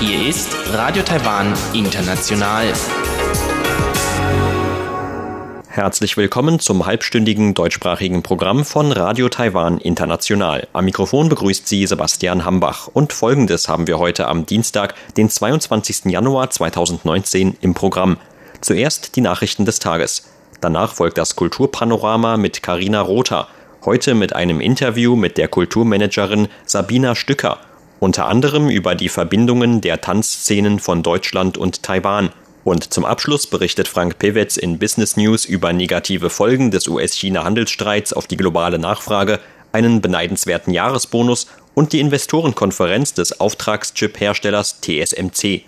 Hier ist Radio Taiwan International. Herzlich willkommen zum halbstündigen deutschsprachigen Programm von Radio Taiwan International. Am Mikrofon begrüßt Sie Sebastian Hambach und folgendes haben wir heute am Dienstag, den 22. Januar 2019 im Programm. Zuerst die Nachrichten des Tages. Danach folgt das Kulturpanorama mit Karina Rother. Heute mit einem Interview mit der Kulturmanagerin Sabina Stücker. Unter anderem über die Verbindungen der Tanzszenen von Deutschland und Taiwan. Und zum Abschluss berichtet Frank Pewetz in Business News über negative Folgen des US-China-Handelsstreits auf die globale Nachfrage, einen beneidenswerten Jahresbonus und die Investorenkonferenz des Auftragschip-Herstellers TSMC.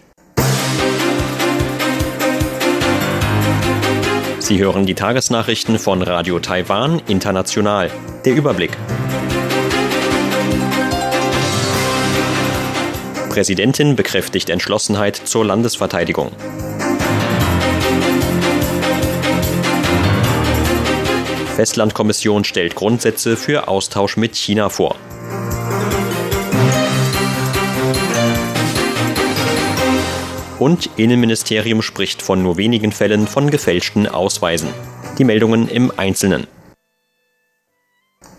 Sie hören die Tagesnachrichten von Radio Taiwan International. Der Überblick. Präsidentin bekräftigt Entschlossenheit zur Landesverteidigung. Festlandkommission stellt Grundsätze für Austausch mit China vor. Und Innenministerium spricht von nur wenigen Fällen von gefälschten Ausweisen. Die Meldungen im Einzelnen.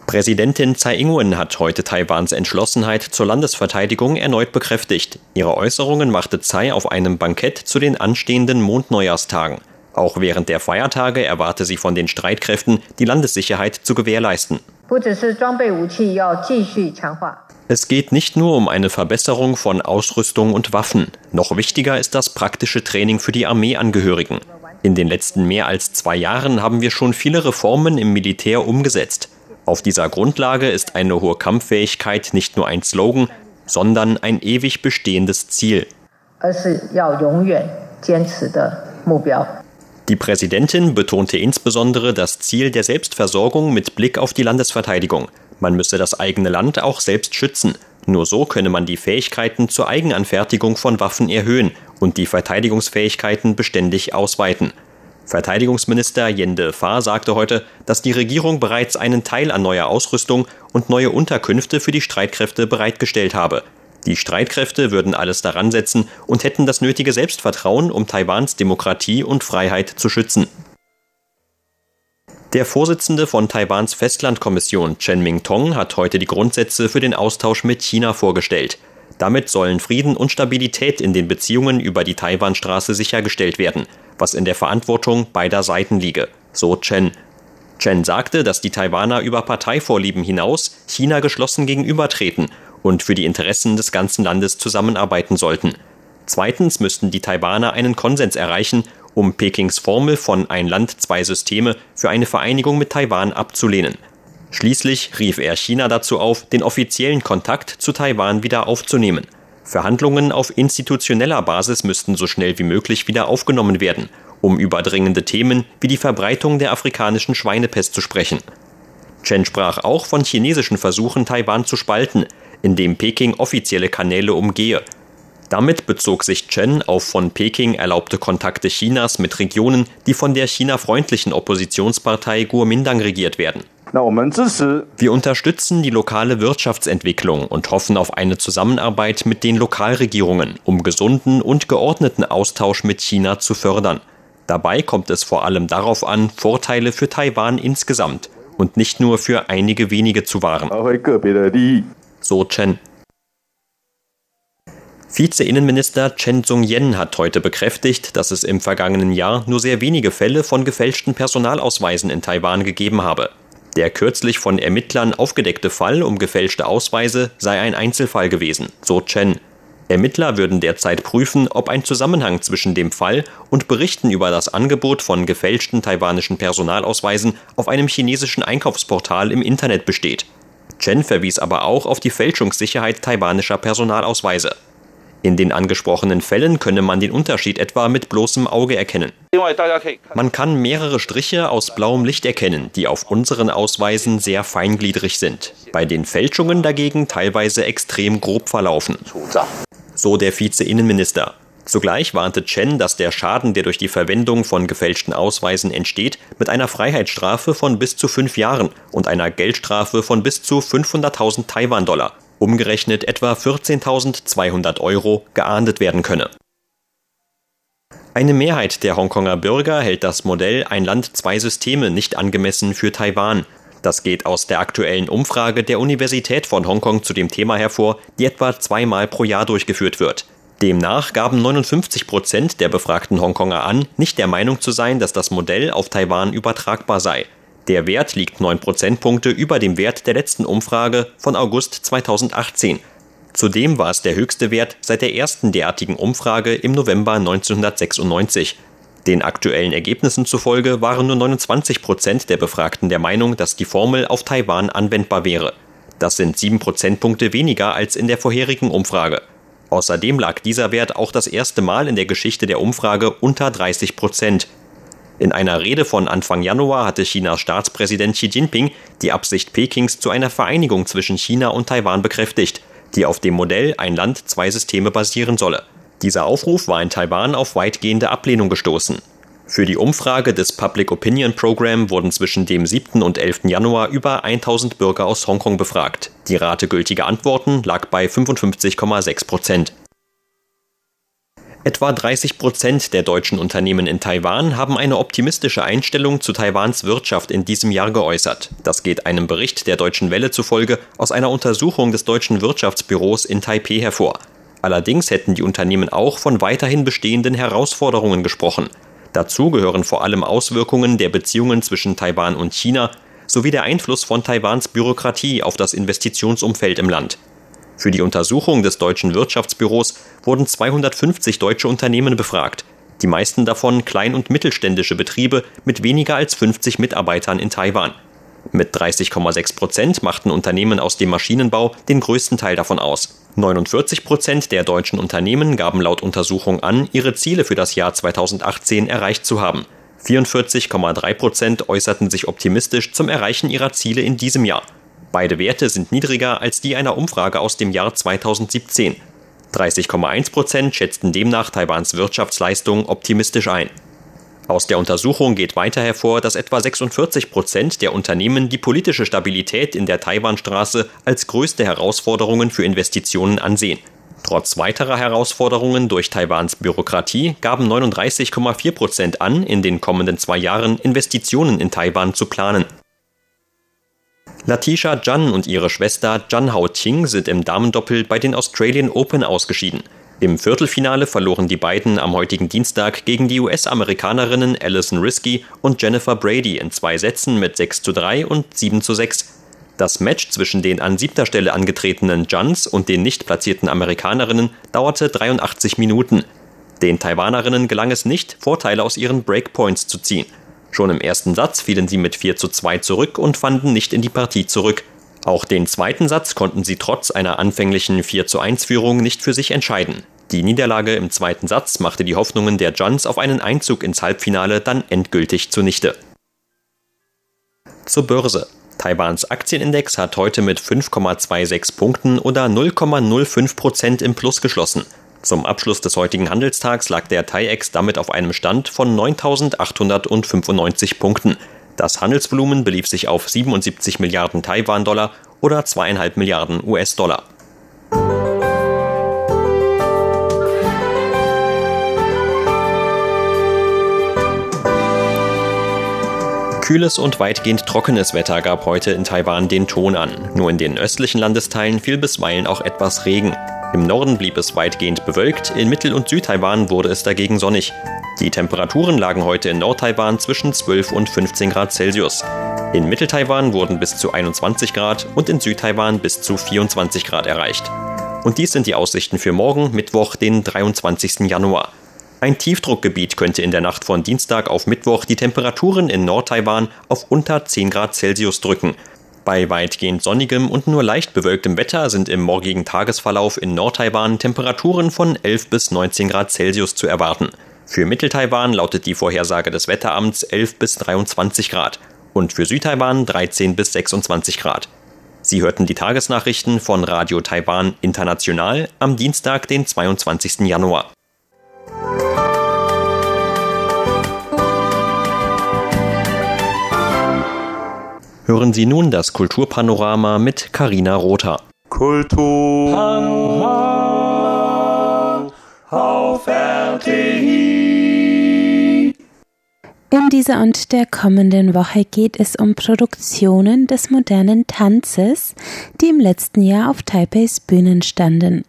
Präsidentin Tsai Ing-wen hat heute Taiwans Entschlossenheit zur Landesverteidigung erneut bekräftigt. Ihre Äußerungen machte Tsai auf einem Bankett zu den anstehenden Mondneujahrstagen. Auch während der Feiertage erwarte sie von den Streitkräften, die Landessicherheit zu gewährleisten. Es geht nicht nur um eine Verbesserung von Ausrüstung und Waffen. Noch wichtiger ist das praktische Training für die Armeeangehörigen. In den letzten mehr als zwei Jahren haben wir schon viele Reformen im Militär umgesetzt. Auf dieser Grundlage ist eine hohe Kampffähigkeit nicht nur ein Slogan, sondern ein ewig bestehendes Ziel. Die Präsidentin betonte insbesondere das Ziel der Selbstversorgung mit Blick auf die Landesverteidigung. Man müsse das eigene Land auch selbst schützen. Nur so könne man die Fähigkeiten zur Eigenanfertigung von Waffen erhöhen und die Verteidigungsfähigkeiten beständig ausweiten. Verteidigungsminister Jende Fa sagte heute, dass die Regierung bereits einen Teil an neuer Ausrüstung und neue Unterkünfte für die Streitkräfte bereitgestellt habe. Die Streitkräfte würden alles daran setzen und hätten das nötige Selbstvertrauen, um Taiwans Demokratie und Freiheit zu schützen. Der Vorsitzende von Taiwans Festlandkommission, Chen Ming-Tong, hat heute die Grundsätze für den Austausch mit China vorgestellt. Damit sollen Frieden und Stabilität in den Beziehungen über die Taiwanstraße sichergestellt werden, was in der Verantwortung beider Seiten liege, so Chen. Chen sagte, dass die Taiwaner über Parteivorlieben hinaus China geschlossen gegenübertreten und für die Interessen des ganzen Landes zusammenarbeiten sollten. Zweitens müssten die Taiwaner einen Konsens erreichen, um Pekings Formel von ein Land, zwei Systeme für eine Vereinigung mit Taiwan abzulehnen. Schließlich rief er China dazu auf, den offiziellen Kontakt zu Taiwan wieder aufzunehmen. Verhandlungen auf institutioneller Basis müssten so schnell wie möglich wieder aufgenommen werden, um über dringende Themen wie die Verbreitung der afrikanischen Schweinepest zu sprechen. Chen sprach auch von chinesischen Versuchen, Taiwan zu spalten, indem Peking offizielle Kanäle umgehe damit bezog sich Chen auf von Peking erlaubte Kontakte Chinas mit Regionen, die von der China-freundlichen Oppositionspartei Kuomintang regiert werden. Wir unterstützen die lokale Wirtschaftsentwicklung und hoffen auf eine Zusammenarbeit mit den Lokalregierungen, um gesunden und geordneten Austausch mit China zu fördern. Dabei kommt es vor allem darauf an, Vorteile für Taiwan insgesamt und nicht nur für einige wenige zu wahren. So Chen. Vize-Innenminister Chen Sung-yen hat heute bekräftigt, dass es im vergangenen Jahr nur sehr wenige Fälle von gefälschten Personalausweisen in Taiwan gegeben habe. Der kürzlich von Ermittlern aufgedeckte Fall um gefälschte Ausweise sei ein Einzelfall gewesen, so Chen. Ermittler würden derzeit prüfen, ob ein Zusammenhang zwischen dem Fall und Berichten über das Angebot von gefälschten taiwanischen Personalausweisen auf einem chinesischen Einkaufsportal im Internet besteht. Chen verwies aber auch auf die Fälschungssicherheit taiwanischer Personalausweise. In den angesprochenen Fällen könne man den Unterschied etwa mit bloßem Auge erkennen. Man kann mehrere Striche aus blauem Licht erkennen, die auf unseren Ausweisen sehr feingliedrig sind, bei den Fälschungen dagegen teilweise extrem grob verlaufen. So der Vize-Innenminister. Zugleich warnte Chen, dass der Schaden, der durch die Verwendung von gefälschten Ausweisen entsteht, mit einer Freiheitsstrafe von bis zu fünf Jahren und einer Geldstrafe von bis zu 500.000 Taiwan-Dollar, umgerechnet etwa 14.200 Euro, geahndet werden könne. Eine Mehrheit der Hongkonger Bürger hält das Modell Ein Land, zwei Systeme nicht angemessen für Taiwan. Das geht aus der aktuellen Umfrage der Universität von Hongkong zu dem Thema hervor, die etwa zweimal pro Jahr durchgeführt wird. Demnach gaben 59 Prozent der befragten Hongkonger an, nicht der Meinung zu sein, dass das Modell auf Taiwan übertragbar sei. Der Wert liegt 9 Prozentpunkte über dem Wert der letzten Umfrage von August 2018. Zudem war es der höchste Wert seit der ersten derartigen Umfrage im November 1996. Den aktuellen Ergebnissen zufolge waren nur 29 Prozent der Befragten der Meinung, dass die Formel auf Taiwan anwendbar wäre. Das sind sieben Prozentpunkte weniger als in der vorherigen Umfrage. Außerdem lag dieser Wert auch das erste Mal in der Geschichte der Umfrage unter 30 Prozent. In einer Rede von Anfang Januar hatte Chinas Staatspräsident Xi Jinping die Absicht Pekings zu einer Vereinigung zwischen China und Taiwan bekräftigt, die auf dem Modell ein Land, zwei Systeme basieren solle. Dieser Aufruf war in Taiwan auf weitgehende Ablehnung gestoßen. Für die Umfrage des Public Opinion Program wurden zwischen dem 7. und 11. Januar über 1000 Bürger aus Hongkong befragt. Die Rate gültiger Antworten lag bei 55,6 Prozent. Etwa 30 Prozent der deutschen Unternehmen in Taiwan haben eine optimistische Einstellung zu Taiwans Wirtschaft in diesem Jahr geäußert. Das geht einem Bericht der Deutschen Welle zufolge aus einer Untersuchung des deutschen Wirtschaftsbüros in Taipeh hervor. Allerdings hätten die Unternehmen auch von weiterhin bestehenden Herausforderungen gesprochen. Dazu gehören vor allem Auswirkungen der Beziehungen zwischen Taiwan und China sowie der Einfluss von Taiwans Bürokratie auf das Investitionsumfeld im Land. Für die Untersuchung des deutschen Wirtschaftsbüros wurden 250 deutsche Unternehmen befragt, die meisten davon klein- und mittelständische Betriebe mit weniger als 50 Mitarbeitern in Taiwan. Mit 30,6 Prozent machten Unternehmen aus dem Maschinenbau den größten Teil davon aus. 49 Prozent der deutschen Unternehmen gaben laut Untersuchung an, ihre Ziele für das Jahr 2018 erreicht zu haben. 44,3 Prozent äußerten sich optimistisch zum Erreichen ihrer Ziele in diesem Jahr. Beide Werte sind niedriger als die einer Umfrage aus dem Jahr 2017. 30,1 Prozent schätzten demnach Taiwans Wirtschaftsleistung optimistisch ein. Aus der Untersuchung geht weiter hervor, dass etwa 46 Prozent der Unternehmen die politische Stabilität in der Taiwanstraße als größte Herausforderungen für Investitionen ansehen. Trotz weiterer Herausforderungen durch Taiwans Bürokratie gaben 39,4 Prozent an, in den kommenden zwei Jahren Investitionen in Taiwan zu planen. Latisha Jan und ihre Schwester Jan Hao Ting sind im Damendoppel bei den Australian Open ausgeschieden. Im Viertelfinale verloren die beiden am heutigen Dienstag gegen die US-Amerikanerinnen Alison Risky und Jennifer Brady in zwei Sätzen mit 6 zu 3 und 7 zu 6. Das Match zwischen den an siebter Stelle angetretenen Juns und den nicht platzierten Amerikanerinnen dauerte 83 Minuten. Den Taiwanerinnen gelang es nicht, Vorteile aus ihren Breakpoints zu ziehen. Schon im ersten Satz fielen sie mit 4 zu 2 zurück und fanden nicht in die Partie zurück. Auch den zweiten Satz konnten sie trotz einer anfänglichen 4 zu 1 Führung nicht für sich entscheiden. Die Niederlage im zweiten Satz machte die Hoffnungen der Juns auf einen Einzug ins Halbfinale dann endgültig zunichte. Zur Börse. Taiwans Aktienindex hat heute mit 5,26 Punkten oder 0,05 Prozent im Plus geschlossen. Zum Abschluss des heutigen Handelstags lag der TAIEX damit auf einem Stand von 9.895 Punkten. Das Handelsvolumen belief sich auf 77 Milliarden Taiwan-Dollar oder zweieinhalb Milliarden US-Dollar. Kühles und weitgehend trockenes Wetter gab heute in Taiwan den Ton an. Nur in den östlichen Landesteilen fiel bisweilen auch etwas Regen. Im Norden blieb es weitgehend bewölkt, in Mittel- und Südtaiwan wurde es dagegen sonnig. Die Temperaturen lagen heute in Nordtaiwan zwischen 12 und 15 Grad Celsius. In Mitteltaiwan wurden bis zu 21 Grad und in Südtaiwan bis zu 24 Grad erreicht. Und dies sind die Aussichten für morgen, Mittwoch, den 23. Januar. Ein Tiefdruckgebiet könnte in der Nacht von Dienstag auf Mittwoch die Temperaturen in Nordtaiwan auf unter 10 Grad Celsius drücken. Bei weitgehend sonnigem und nur leicht bewölktem Wetter sind im morgigen Tagesverlauf in Nordtaiwan Temperaturen von 11 bis 19 Grad Celsius zu erwarten. Für Mitteltaiwan lautet die Vorhersage des Wetteramts 11 bis 23 Grad und für Südtaiwan 13 bis 26 Grad. Sie hörten die Tagesnachrichten von Radio Taiwan International am Dienstag, den 22. Januar. Hören Sie nun das Kulturpanorama mit Karina Rother. Kulturpanorama auf RTI. In dieser und der kommenden Woche geht es um Produktionen des modernen Tanzes, die im letzten Jahr auf Taipei's Bühnen standen.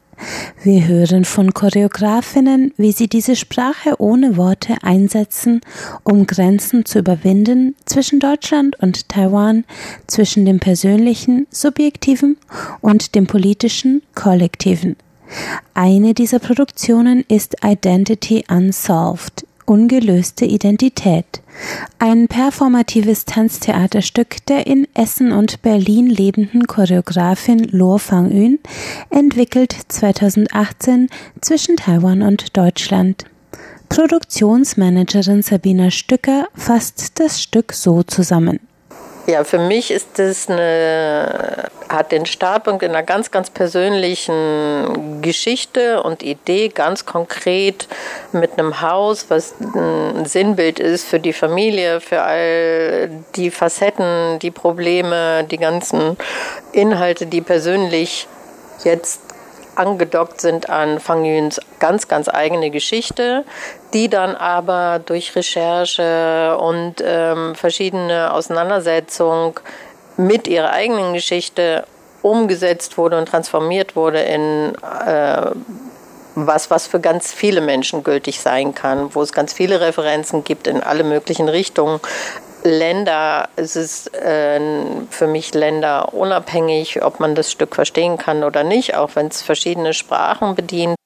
Wir hören von Choreografinnen, wie sie diese Sprache ohne Worte einsetzen, um Grenzen zu überwinden zwischen Deutschland und Taiwan, zwischen dem persönlichen, subjektiven und dem politischen, kollektiven. Eine dieser Produktionen ist Identity Unsolved, ungelöste Identität. Ein performatives Tanztheaterstück der in Essen und Berlin lebenden Choreografin Lo Fang-Yun, entwickelt 2018 zwischen Taiwan und Deutschland. Produktionsmanagerin Sabina Stücker fasst das Stück so zusammen. Ja, für mich ist das eine, hat den Startpunkt in einer ganz, ganz persönlichen Geschichte und Idee, ganz konkret mit einem Haus, was ein Sinnbild ist für die Familie, für all die Facetten, die Probleme, die ganzen Inhalte, die persönlich jetzt angedockt sind an Fang Yuns ganz, ganz eigene Geschichte, die dann aber durch Recherche und ähm, verschiedene Auseinandersetzungen mit ihrer eigenen Geschichte umgesetzt wurde und transformiert wurde in äh, was, was für ganz viele Menschen gültig sein kann, wo es ganz viele Referenzen gibt in alle möglichen Richtungen, Länder, es ist äh, für mich länderunabhängig, ob man das Stück verstehen kann oder nicht, auch wenn es verschiedene Sprachen bedient.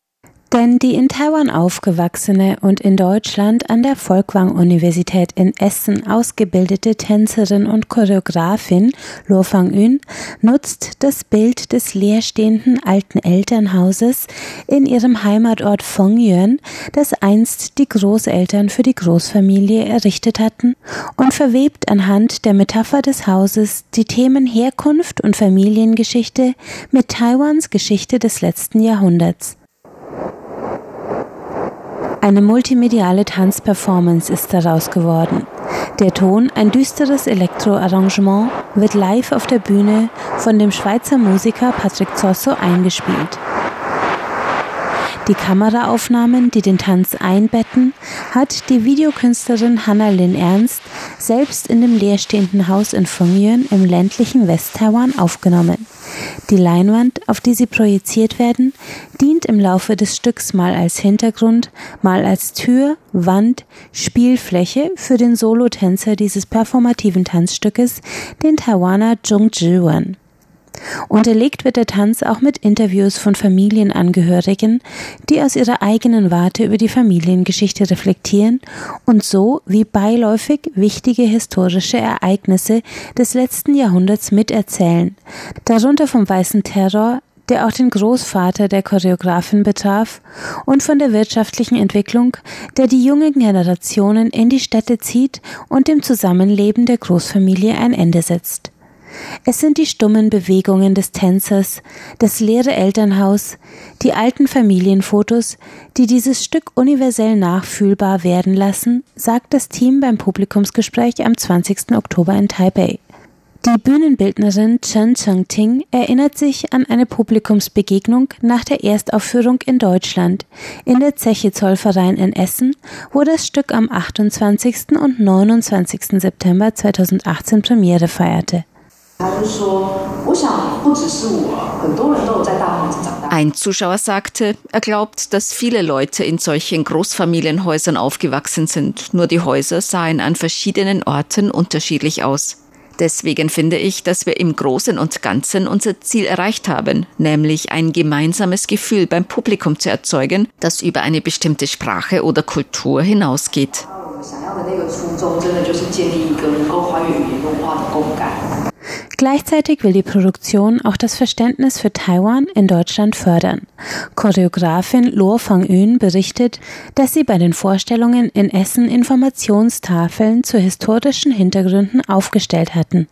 Denn die in Taiwan aufgewachsene und in Deutschland an der Folkwang-Universität in Essen ausgebildete Tänzerin und Choreografin Lo Fang-Yun nutzt das Bild des leerstehenden alten Elternhauses in ihrem Heimatort Fengyuan, das einst die Großeltern für die Großfamilie errichtet hatten, und verwebt anhand der Metapher des Hauses die Themen Herkunft und Familiengeschichte mit Taiwans Geschichte des letzten Jahrhunderts. Eine multimediale Tanzperformance ist daraus geworden. Der Ton, ein düsteres Elektroarrangement, wird live auf der Bühne von dem Schweizer Musiker Patrick Zosso eingespielt. Die Kameraaufnahmen, die den Tanz einbetten, hat die Videokünstlerin Hanna Lin Ernst selbst in dem leerstehenden Haus in Fengyuan im ländlichen West-Taiwan aufgenommen. Die Leinwand, auf die sie projiziert werden, dient im Laufe des Stücks mal als Hintergrund, mal als Tür, Wand, Spielfläche für den Solotänzer dieses performativen Tanzstückes, den Taiwaner Zhong Zhiwan. Unterlegt wird der Tanz auch mit Interviews von Familienangehörigen, die aus ihrer eigenen Warte über die Familiengeschichte reflektieren und so wie beiläufig wichtige historische Ereignisse des letzten Jahrhunderts miterzählen, darunter vom Weißen Terror, der auch den Großvater der Choreografin betraf, und von der wirtschaftlichen Entwicklung, der die jungen Generationen in die Städte zieht und dem Zusammenleben der Großfamilie ein Ende setzt. Es sind die stummen Bewegungen des Tänzers, das leere Elternhaus, die alten Familienfotos, die dieses Stück universell nachfühlbar werden lassen, sagt das Team beim Publikumsgespräch am 20. Oktober in Taipei. Die Bühnenbildnerin Chen Cheng-Ting erinnert sich an eine Publikumsbegegnung nach der Erstaufführung in Deutschland in der Zeche Zollverein in Essen, wo das Stück am 28. und 29. September 2018 Premiere feierte. Ein Zuschauer sagte, er glaubt, dass viele Leute in solchen Großfamilienhäusern aufgewachsen sind, nur die Häuser sahen an verschiedenen Orten unterschiedlich aus. Deswegen finde ich, dass wir im Großen und Ganzen unser Ziel erreicht haben, nämlich ein gemeinsames Gefühl beim Publikum zu erzeugen, das über eine bestimmte Sprache oder Kultur hinausgeht. Gleichzeitig will die Produktion auch das Verständnis für Taiwan in Deutschland fördern. Choreografin Lo Fang-Yun berichtet, dass sie bei den Vorstellungen in Essen Informationstafeln zu historischen Hintergründen aufgestellt hatten.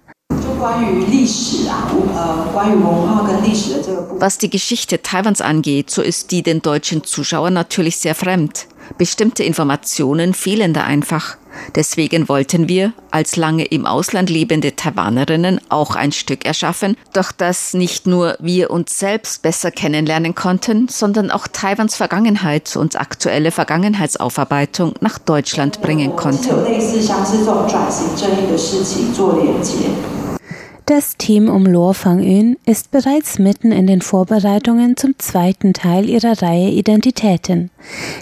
Was die Geschichte Taiwans angeht, so ist die den deutschen Zuschauern natürlich sehr fremd. Bestimmte Informationen fehlen da einfach. Deswegen wollten wir als lange im Ausland lebende Taiwanerinnen auch ein Stück erschaffen, durch das nicht nur wir uns selbst besser kennenlernen konnten, sondern auch Taiwans Vergangenheit und aktuelle Vergangenheitsaufarbeitung nach Deutschland bringen konnten. Das Team um Lo Fang-Yun ist bereits mitten in den Vorbereitungen zum zweiten Teil ihrer Reihe Identitäten.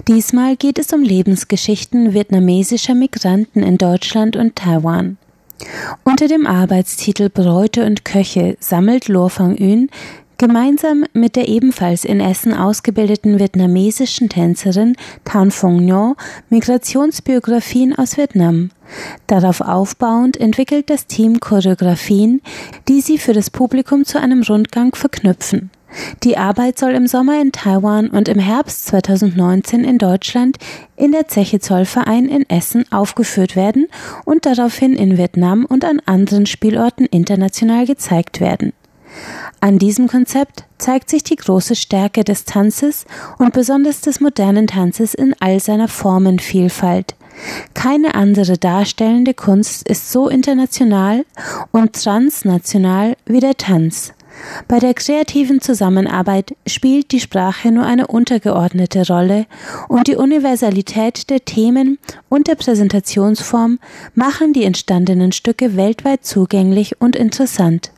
Diesmal geht es um Lebensgeschichten vietnamesischer Migranten in Deutschland und Taiwan. Unter dem Arbeitstitel Bräute und Köche sammelt Lo Fang-Yun Gemeinsam mit der ebenfalls in Essen ausgebildeten vietnamesischen Tänzerin Tan Phong Nho Migrationsbiografien aus Vietnam. Darauf aufbauend entwickelt das Team Choreografien, die sie für das Publikum zu einem Rundgang verknüpfen. Die Arbeit soll im Sommer in Taiwan und im Herbst 2019 in Deutschland in der Zeche Zollverein in Essen aufgeführt werden und daraufhin in Vietnam und an anderen Spielorten international gezeigt werden. An diesem Konzept zeigt sich die große Stärke des Tanzes und besonders des modernen Tanzes in all seiner Formenvielfalt. Keine andere darstellende Kunst ist so international und transnational wie der Tanz. Bei der kreativen Zusammenarbeit spielt die Sprache nur eine untergeordnete Rolle und die Universalität der Themen und der Präsentationsform machen die entstandenen Stücke weltweit zugänglich und interessant.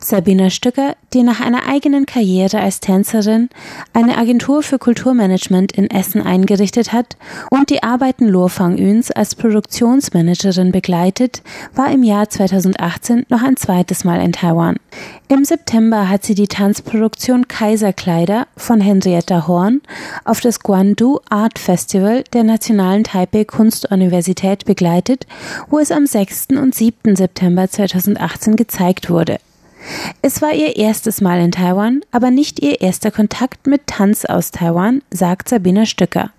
Sabina Stücker, die nach einer eigenen Karriere als Tänzerin eine Agentur für Kulturmanagement in Essen eingerichtet hat und die Arbeiten Lo Fang Yüns als Produktionsmanagerin begleitet, war im Jahr 2018 noch ein zweites Mal in Taiwan. Im September hat sie die Tanzproduktion Kaiserkleider von Henrietta Horn auf das Guandu Art Festival der Nationalen Taipei Kunstuniversität begleitet, wo es am 6. und 7. September 2018 gezeigt wurde. Es war ihr erstes Mal in Taiwan, aber nicht ihr erster Kontakt mit Tanz aus Taiwan, sagt Sabina Stücker.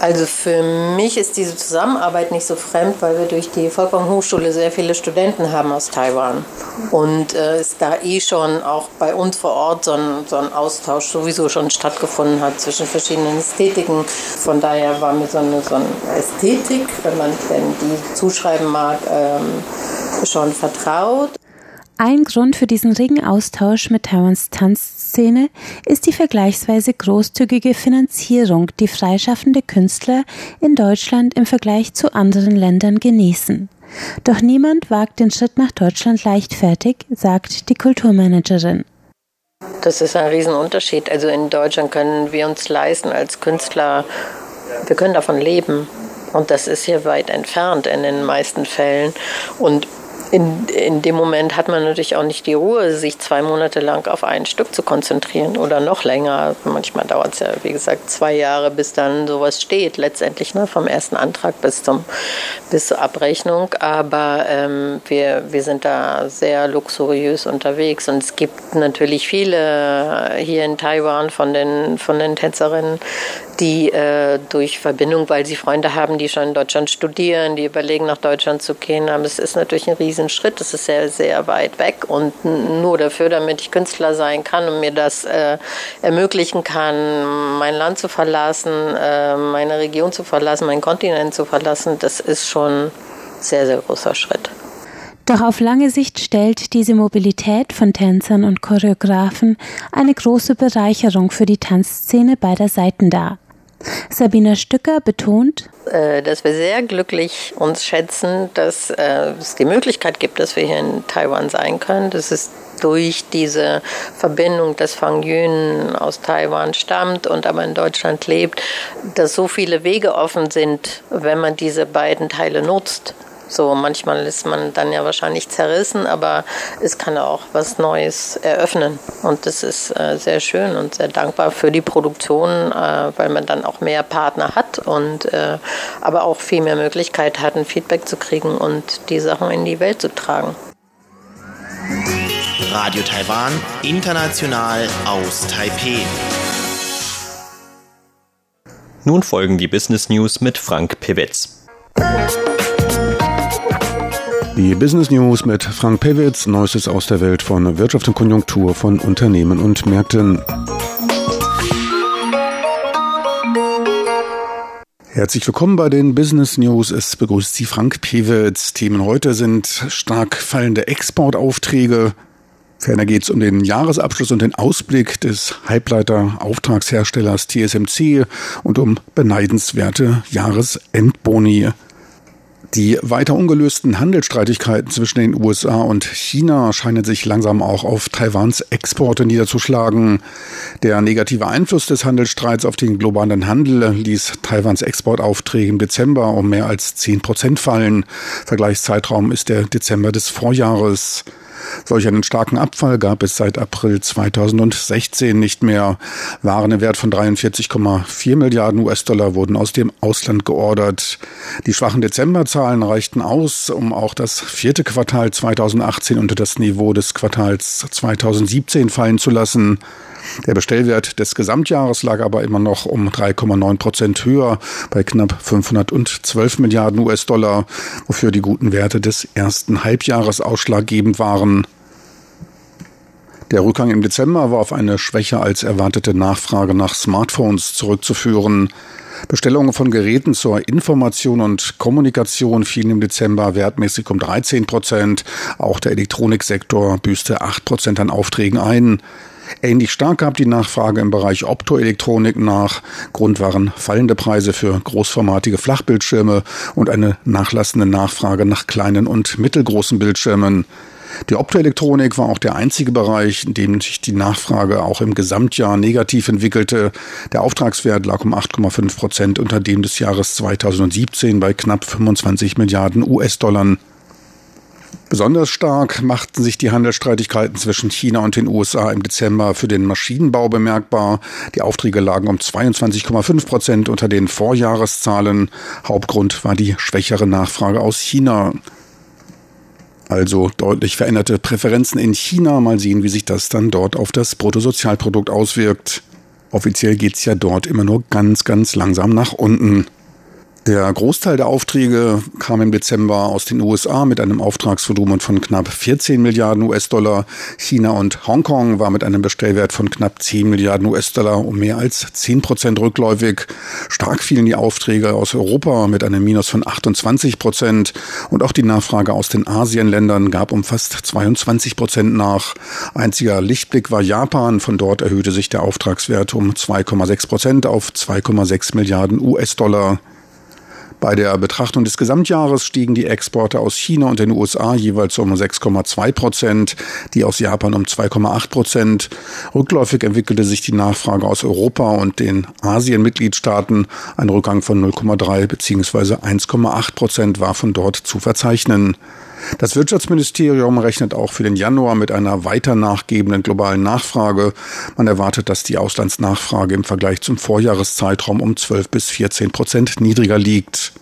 Also für mich ist diese Zusammenarbeit nicht so fremd, weil wir durch die Volkwang Hochschule sehr viele Studenten haben aus Taiwan. Und äh, es da eh schon auch bei uns vor Ort so ein, so ein Austausch sowieso schon stattgefunden hat zwischen verschiedenen Ästhetiken. Von daher war mir so eine, so eine Ästhetik, wenn man denn die zuschreiben mag, ähm, schon vertraut. Ein Grund für diesen regen Austausch mit Taiwans Tanzszene ist die vergleichsweise großzügige Finanzierung, die freischaffende Künstler in Deutschland im Vergleich zu anderen Ländern genießen. Doch niemand wagt den Schritt nach Deutschland leichtfertig, sagt die Kulturmanagerin. Das ist ein Riesenunterschied. Also in Deutschland können wir uns leisten als Künstler, wir können davon leben. Und das ist hier weit entfernt in den meisten Fällen. Und in, in dem Moment hat man natürlich auch nicht die Ruhe, sich zwei Monate lang auf ein Stück zu konzentrieren oder noch länger. Manchmal dauert es ja, wie gesagt, zwei Jahre, bis dann sowas steht, letztendlich ne, vom ersten Antrag bis, zum, bis zur Abrechnung. Aber ähm, wir, wir sind da sehr luxuriös unterwegs und es gibt natürlich viele hier in Taiwan von den, von den Tänzerinnen, die äh, durch Verbindung, weil sie Freunde haben, die schon in Deutschland studieren, die überlegen, nach Deutschland zu gehen. Aber es ist natürlich ein Riesenschritt. Es ist sehr, sehr weit weg. Und nur dafür, damit ich Künstler sein kann und mir das äh, ermöglichen kann, mein Land zu verlassen, äh, meine Region zu verlassen, meinen Kontinent zu verlassen, das ist schon ein sehr, sehr großer Schritt. Doch auf lange Sicht stellt diese Mobilität von Tänzern und Choreografen eine große Bereicherung für die Tanzszene beider Seiten dar. Sabina Stücker betont, äh, dass wir sehr glücklich uns schätzen, dass äh, es die Möglichkeit gibt, dass wir hier in Taiwan sein können. Das ist durch diese Verbindung, dass Fang Yun aus Taiwan stammt und aber in Deutschland lebt, dass so viele Wege offen sind, wenn man diese beiden Teile nutzt. So, manchmal ist man dann ja wahrscheinlich zerrissen, aber es kann auch was Neues eröffnen. Und das ist äh, sehr schön und sehr dankbar für die Produktion, äh, weil man dann auch mehr Partner hat und äh, aber auch viel mehr Möglichkeit hat, ein Feedback zu kriegen und die Sachen in die Welt zu tragen. Radio Taiwan, international aus Taipei. Nun folgen die Business News mit Frank Pewetz. Die Business News mit Frank Pewitz, Neuestes aus der Welt von Wirtschaft und Konjunktur von Unternehmen und Märkten. Herzlich willkommen bei den Business News. Es begrüßt Sie Frank Pewitz. Themen heute sind stark fallende Exportaufträge. Ferner geht es um den Jahresabschluss und den Ausblick des Halbleiter-Auftragsherstellers TSMC und um beneidenswerte Jahresendboni. Die weiter ungelösten Handelsstreitigkeiten zwischen den USA und China scheinen sich langsam auch auf Taiwans Exporte niederzuschlagen. Der negative Einfluss des Handelsstreits auf den globalen Handel ließ Taiwans Exportaufträge im Dezember um mehr als 10 Prozent fallen. Vergleichszeitraum ist der Dezember des Vorjahres. Solch einen starken Abfall gab es seit April 2016 nicht mehr. Waren im Wert von 43,4 Milliarden US-Dollar wurden aus dem Ausland geordert. Die schwachen Dezemberzahlen reichten aus, um auch das vierte Quartal 2018 unter das Niveau des Quartals 2017 fallen zu lassen. Der Bestellwert des Gesamtjahres lag aber immer noch um 3,9 Prozent höher bei knapp 512 Milliarden US-Dollar, wofür die guten Werte des ersten Halbjahres ausschlaggebend waren. Der Rückgang im Dezember war auf eine schwächer als erwartete Nachfrage nach Smartphones zurückzuführen. Bestellungen von Geräten zur Information und Kommunikation fielen im Dezember wertmäßig um 13 Prozent. Auch der Elektroniksektor büßte 8 Prozent an Aufträgen ein. Ähnlich stark gab die Nachfrage im Bereich Optoelektronik nach. Grund waren fallende Preise für großformatige Flachbildschirme und eine nachlassende Nachfrage nach kleinen und mittelgroßen Bildschirmen. Die Optoelektronik war auch der einzige Bereich, in dem sich die Nachfrage auch im Gesamtjahr negativ entwickelte. Der Auftragswert lag um 8,5 Prozent unter dem des Jahres 2017 bei knapp 25 Milliarden US-Dollar. Besonders stark machten sich die Handelsstreitigkeiten zwischen China und den USA im Dezember für den Maschinenbau bemerkbar. Die Aufträge lagen um 22,5 Prozent unter den Vorjahreszahlen. Hauptgrund war die schwächere Nachfrage aus China. Also deutlich veränderte Präferenzen in China. Mal sehen, wie sich das dann dort auf das Bruttosozialprodukt auswirkt. Offiziell geht's ja dort immer nur ganz, ganz langsam nach unten. Der Großteil der Aufträge kam im Dezember aus den USA mit einem Auftragsvolumen von knapp 14 Milliarden US-Dollar. China und Hongkong war mit einem Bestellwert von knapp 10 Milliarden US-Dollar um mehr als 10 Prozent rückläufig. Stark fielen die Aufträge aus Europa mit einem Minus von 28 Prozent und auch die Nachfrage aus den Asienländern gab um fast 22 Prozent nach. Einziger Lichtblick war Japan. Von dort erhöhte sich der Auftragswert um 2,6 Prozent auf 2,6 Milliarden US-Dollar. Bei der Betrachtung des Gesamtjahres stiegen die Exporte aus China und den USA jeweils um 6,2 Prozent, die aus Japan um 2,8 Prozent. Rückläufig entwickelte sich die Nachfrage aus Europa und den Asien-Mitgliedstaaten. Ein Rückgang von 0,3 bzw. 1,8 Prozent war von dort zu verzeichnen. Das Wirtschaftsministerium rechnet auch für den Januar mit einer weiter nachgebenden globalen Nachfrage. Man erwartet, dass die Auslandsnachfrage im Vergleich zum Vorjahreszeitraum um 12 bis 14 Prozent niedriger liegt.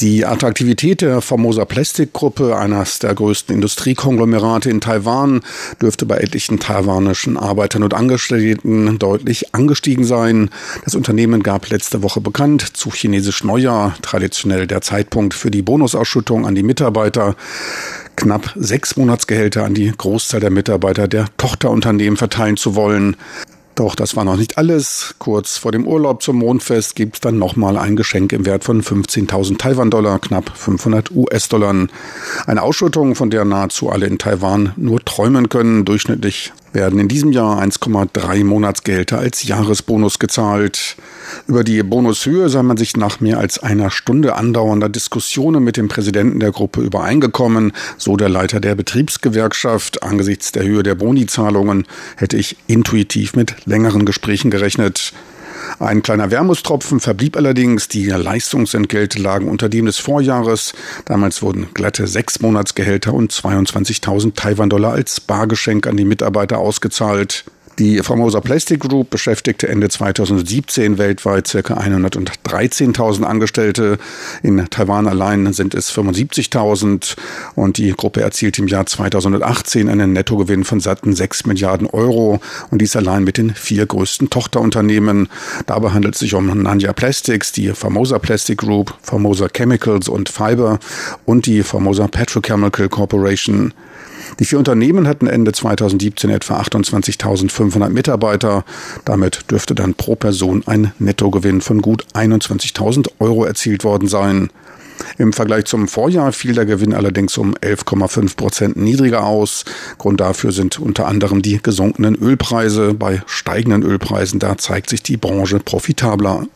Die Attraktivität der Formosa Plastic Gruppe, eines der größten Industriekonglomerate in Taiwan, dürfte bei etlichen taiwanischen Arbeitern und Angestellten deutlich angestiegen sein. Das Unternehmen gab letzte Woche bekannt, zu chinesisch Neujahr, traditionell der Zeitpunkt für die Bonusausschüttung an die Mitarbeiter, knapp sechs Monatsgehälter an die Großzahl der Mitarbeiter der Tochterunternehmen verteilen zu wollen. Doch das war noch nicht alles. Kurz vor dem Urlaub zum Mondfest gibt es dann nochmal ein Geschenk im Wert von 15.000 Taiwan-Dollar, knapp 500 US-Dollar. Eine Ausschüttung, von der nahezu alle in Taiwan nur träumen können. Durchschnittlich werden in diesem Jahr 1,3 Monatsgehälter als Jahresbonus gezahlt. Über die Bonushöhe sei man sich nach mehr als einer Stunde andauernder Diskussionen mit dem Präsidenten der Gruppe übereingekommen, so der Leiter der Betriebsgewerkschaft. Angesichts der Höhe der Bonizahlungen hätte ich intuitiv mit längeren Gesprächen gerechnet. Ein kleiner Wermutstropfen verblieb allerdings. Die Leistungsentgelte lagen unter dem des Vorjahres. Damals wurden glatte sechs Monatsgehälter und 22.000 Taiwan-Dollar als Bargeschenk an die Mitarbeiter ausgezahlt. Die Formosa Plastic Group beschäftigte Ende 2017 weltweit ca. 113.000 Angestellte. In Taiwan allein sind es 75.000 und die Gruppe erzielt im Jahr 2018 einen Nettogewinn von satten 6 Milliarden Euro und dies allein mit den vier größten Tochterunternehmen. Dabei handelt es sich um Nanya Plastics, die Formosa Plastic Group, Formosa Chemicals und Fiber und die Formosa Petrochemical Corporation. Die vier Unternehmen hatten Ende 2017 etwa 28.500 Mitarbeiter. Damit dürfte dann pro Person ein Nettogewinn von gut 21.000 Euro erzielt worden sein. Im Vergleich zum Vorjahr fiel der Gewinn allerdings um 11,5 Prozent niedriger aus. Grund dafür sind unter anderem die gesunkenen Ölpreise. Bei steigenden Ölpreisen, da zeigt sich die Branche profitabler.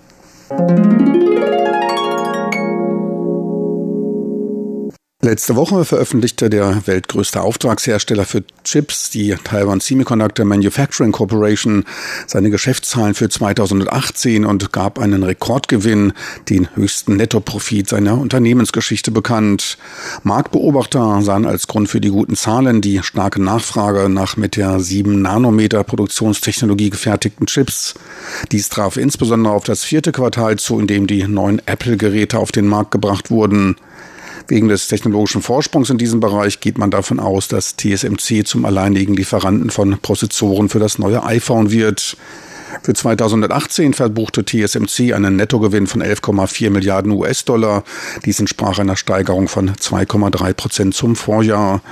Letzte Woche veröffentlichte der weltgrößte Auftragshersteller für Chips, die Taiwan Semiconductor Manufacturing Corporation, seine Geschäftszahlen für 2018 und gab einen Rekordgewinn, den höchsten Nettoprofit seiner Unternehmensgeschichte bekannt. Marktbeobachter sahen als Grund für die guten Zahlen die starke Nachfrage nach mit der 7 Nanometer Produktionstechnologie gefertigten Chips. Dies traf insbesondere auf das vierte Quartal zu, in dem die neuen Apple-Geräte auf den Markt gebracht wurden. Wegen des technologischen Vorsprungs in diesem Bereich geht man davon aus, dass TSMC zum alleinigen Lieferanten von Prozessoren für das neue iPhone wird. Für 2018 verbuchte TSMC einen Nettogewinn von 11,4 Milliarden US-Dollar. Dies entsprach einer Steigerung von 2,3 Prozent zum Vorjahr.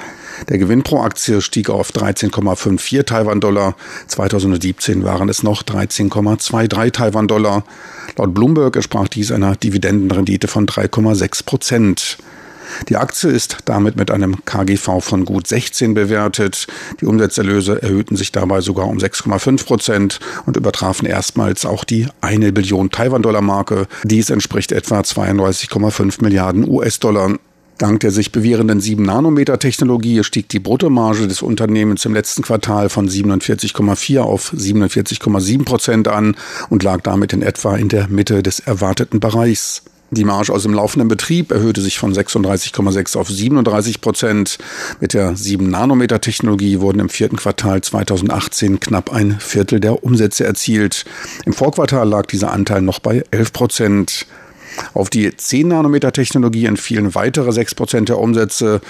Der Gewinn pro Aktie stieg auf 13,54 Taiwan-Dollar. 2017 waren es noch 13,23 Taiwan-Dollar. Laut Bloomberg entsprach dies einer Dividendenrendite von 3,6 Prozent. Die Aktie ist damit mit einem KGV von gut 16 bewertet. Die Umsatzerlöse erhöhten sich dabei sogar um 6,5 Prozent und übertrafen erstmals auch die eine Billion Taiwan-Dollar-Marke. Dies entspricht etwa 32,5 Milliarden US-Dollar. Dank der sich bewährenden 7-Nanometer-Technologie stieg die Bruttomarge des Unternehmens im letzten Quartal von 47,4 auf 47,7 Prozent an und lag damit in etwa in der Mitte des erwarteten Bereichs. Die Marge aus dem laufenden Betrieb erhöhte sich von 36,6 auf 37 Prozent. Mit der 7-Nanometer-Technologie wurden im vierten Quartal 2018 knapp ein Viertel der Umsätze erzielt. Im Vorquartal lag dieser Anteil noch bei 11 Prozent. Auf die 10-Nanometer-Technologie entfielen weitere 6 Prozent der Umsätze.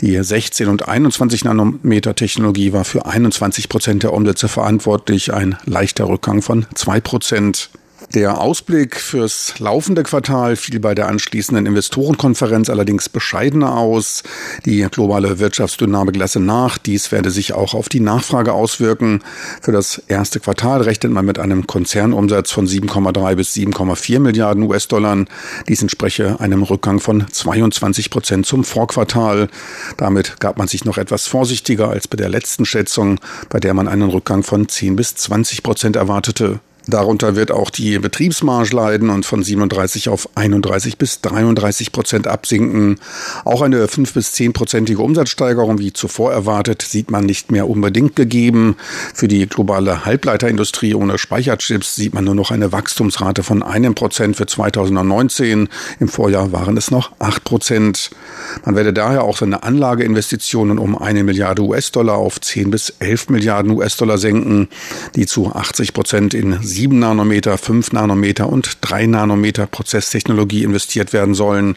Die 16- und 21-Nanometer-Technologie war für 21 Prozent der Umsätze verantwortlich, ein leichter Rückgang von 2 Prozent. Der Ausblick fürs laufende Quartal fiel bei der anschließenden Investorenkonferenz allerdings bescheidener aus. Die globale Wirtschaftsdynamik lasse nach. Dies werde sich auch auf die Nachfrage auswirken. Für das erste Quartal rechnet man mit einem Konzernumsatz von 7,3 bis 7,4 Milliarden US-Dollar. Dies entspreche einem Rückgang von 22 Prozent zum Vorquartal. Damit gab man sich noch etwas vorsichtiger als bei der letzten Schätzung, bei der man einen Rückgang von 10 bis 20 Prozent erwartete. Darunter wird auch die Betriebsmarge leiden und von 37 auf 31 bis 33 Prozent absinken. Auch eine 5 bis 10 prozentige Umsatzsteigerung wie zuvor erwartet sieht man nicht mehr unbedingt gegeben. Für die globale Halbleiterindustrie ohne Speicherchips sieht man nur noch eine Wachstumsrate von einem Prozent für 2019. Im Vorjahr waren es noch 8 Prozent. Man werde daher auch seine Anlageinvestitionen um eine Milliarde US-Dollar auf 10 bis 11 Milliarden US-Dollar senken, die zu 80 Prozent in 7 Nanometer, 5 Nanometer und 3 Nanometer Prozesstechnologie investiert werden sollen.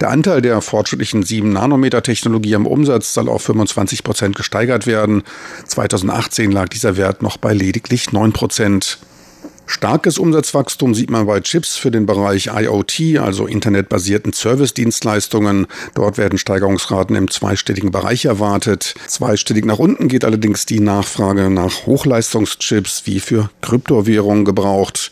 Der Anteil der fortschrittlichen 7 Nanometer Technologie am Umsatz soll auf 25 Prozent gesteigert werden. 2018 lag dieser Wert noch bei lediglich 9 Prozent. Starkes Umsatzwachstum sieht man bei Chips für den Bereich IoT, also internetbasierten Service-Dienstleistungen. Dort werden Steigerungsraten im zweistelligen Bereich erwartet. Zweistellig nach unten geht allerdings die Nachfrage nach Hochleistungschips wie für Kryptowährungen gebraucht.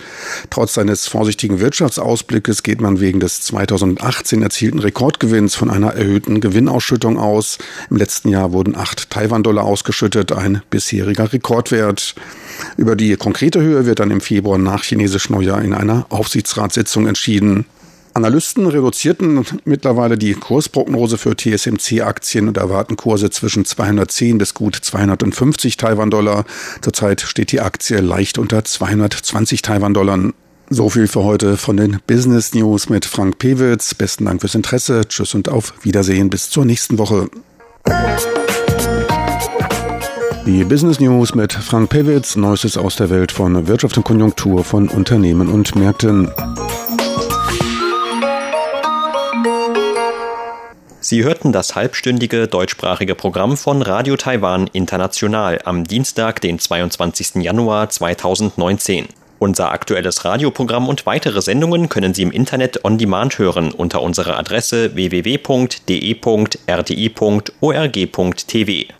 Trotz seines vorsichtigen Wirtschaftsausblickes geht man wegen des 2018 erzielten Rekordgewinns von einer erhöhten Gewinnausschüttung aus. Im letzten Jahr wurden 8 Taiwan-Dollar ausgeschüttet, ein bisheriger Rekordwert. Über die konkrete Höhe wird dann im Februar nach chinesisch Neujahr in einer Aufsichtsratssitzung entschieden. Analysten reduzierten mittlerweile die Kursprognose für TSMC-Aktien und erwarten Kurse zwischen 210 bis gut 250 Taiwan-Dollar. Zurzeit steht die Aktie leicht unter 220 Taiwan-Dollar. So viel für heute von den Business News mit Frank Pewitz. Besten Dank fürs Interesse. Tschüss und auf Wiedersehen bis zur nächsten Woche. Die Business News mit Frank Pewitz, Neuestes aus der Welt von Wirtschaft und Konjunktur von Unternehmen und Märkten. Sie hörten das halbstündige deutschsprachige Programm von Radio Taiwan International am Dienstag, den 22. Januar 2019. Unser aktuelles Radioprogramm und weitere Sendungen können Sie im Internet on demand hören unter unserer Adresse www.de.rti.org.tv.